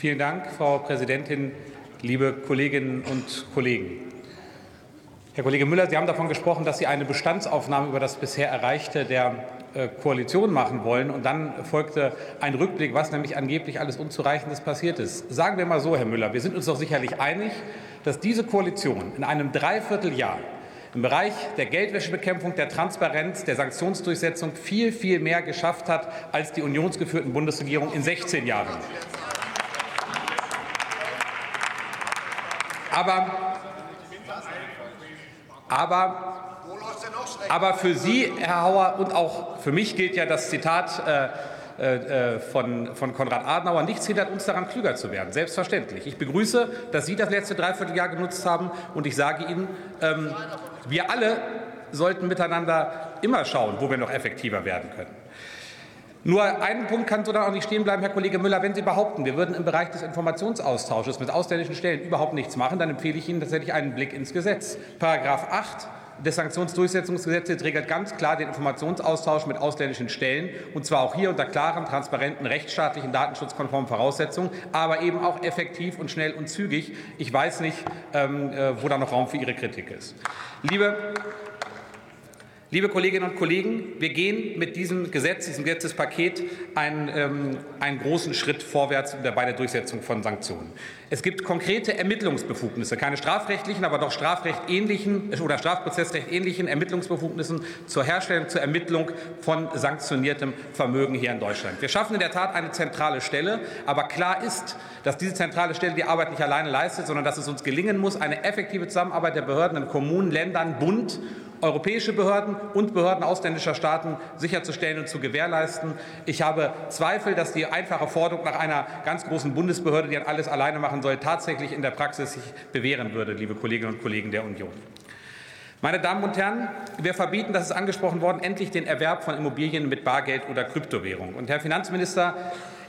Vielen Dank, Frau Präsidentin, liebe Kolleginnen und Kollegen. Herr Kollege Müller, Sie haben davon gesprochen, dass Sie eine Bestandsaufnahme über das bisher Erreichte der äh, Koalition machen wollen. Und dann folgte ein Rückblick, was nämlich angeblich alles Unzureichendes passiert ist. Sagen wir mal so, Herr Müller, wir sind uns doch sicherlich einig, dass diese Koalition in einem Dreivierteljahr im Bereich der Geldwäschebekämpfung, der Transparenz, der Sanktionsdurchsetzung viel, viel mehr geschafft hat als die unionsgeführten Bundesregierung in 16 Jahren. Aber, aber aber für Sie, Herr Hauer, und auch für mich gilt ja das Zitat äh, äh, von, von Konrad Adenauer, nichts hindert uns daran, klüger zu werden. Selbstverständlich. Ich begrüße, dass Sie das letzte Dreivierteljahr genutzt haben. Und ich sage Ihnen, ähm, wir alle sollten miteinander immer schauen, wo wir noch effektiver werden können. Nur einen Punkt kann so dann auch nicht stehen bleiben, Herr Kollege Müller. Wenn Sie behaupten, wir würden im Bereich des Informationsaustausches mit ausländischen Stellen überhaupt nichts machen, dann empfehle ich Ihnen tatsächlich einen Blick ins Gesetz. Paragraph 8 des Sanktionsdurchsetzungsgesetzes regelt ganz klar den Informationsaustausch mit ausländischen Stellen, und zwar auch hier unter klaren, transparenten, rechtsstaatlichen, datenschutzkonformen Voraussetzungen, aber eben auch effektiv und schnell und zügig. Ich weiß nicht, ähm, äh, wo da noch Raum für Ihre Kritik ist. Liebe Liebe Kolleginnen und Kollegen, wir gehen mit diesem Gesetz, diesem Gesetzespaket einen, ähm, einen großen Schritt vorwärts bei der Durchsetzung von Sanktionen. Es gibt konkrete Ermittlungsbefugnisse, keine strafrechtlichen, aber doch strafrechtsähnlichen oder strafprozessrechtsähnlichen Ermittlungsbefugnissen zur Herstellung, zur Ermittlung von sanktioniertem Vermögen hier in Deutschland. Wir schaffen in der Tat eine zentrale Stelle, aber klar ist, dass diese zentrale Stelle die Arbeit nicht alleine leistet, sondern dass es uns gelingen muss, eine effektive Zusammenarbeit der Behörden in Kommunen, Ländern, Bund europäische Behörden und Behörden ausländischer Staaten sicherzustellen und zu gewährleisten. Ich habe Zweifel, dass die einfache Forderung nach einer ganz großen Bundesbehörde, die alles alleine machen soll, tatsächlich in der Praxis sich bewähren würde, liebe Kolleginnen und Kollegen der Union. Meine Damen und Herren, wir verbieten, das ist angesprochen worden, endlich den Erwerb von Immobilien mit Bargeld oder Kryptowährung. Und Herr Finanzminister,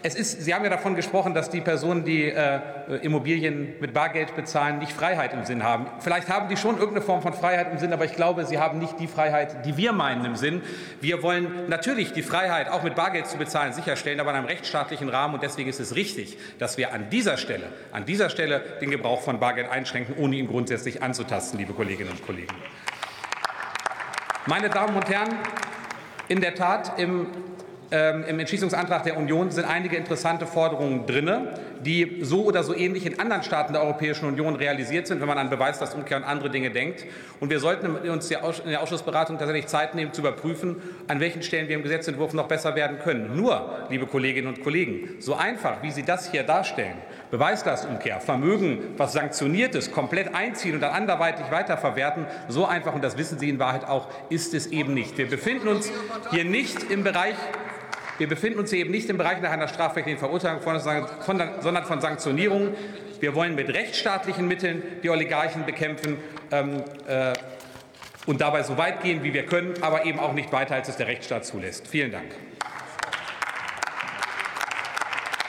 es ist, Sie haben ja davon gesprochen, dass die Personen, die äh, Immobilien mit Bargeld bezahlen, nicht Freiheit im Sinn haben. Vielleicht haben die schon irgendeine Form von Freiheit im Sinn, aber ich glaube, sie haben nicht die Freiheit, die wir meinen im Sinn. Wir wollen natürlich die Freiheit, auch mit Bargeld zu bezahlen, sicherstellen, aber in einem rechtsstaatlichen Rahmen. Und deswegen ist es richtig, dass wir an dieser Stelle, an dieser Stelle den Gebrauch von Bargeld einschränken, ohne ihn grundsätzlich anzutasten, liebe Kolleginnen und Kollegen. Meine Damen und Herren, in der Tat, im ähm, Im Entschließungsantrag der Union sind einige interessante Forderungen drin, die so oder so ähnlich in anderen Staaten der Europäischen Union realisiert sind, wenn man an Beweislastumkehr und andere Dinge denkt. Und wir sollten uns in der Ausschussberatung tatsächlich Zeit nehmen, zu überprüfen, an welchen Stellen wir im Gesetzentwurf noch besser werden können. Nur, liebe Kolleginnen und Kollegen, so einfach, wie Sie das hier darstellen, Beweislastumkehr, Vermögen, was sanktioniert ist, komplett einziehen und dann anderweitig weiterverwerten, so einfach, und das wissen Sie in Wahrheit auch, ist es eben nicht. Wir befinden uns hier nicht im Bereich wir befinden uns eben nicht im Bereich nach einer strafrechtlichen Verurteilung, sondern von Sanktionierungen. Wir wollen mit rechtsstaatlichen Mitteln die Oligarchen bekämpfen ähm, äh, und dabei so weit gehen, wie wir können, aber eben auch nicht weiter, als es der Rechtsstaat zulässt. Vielen Dank.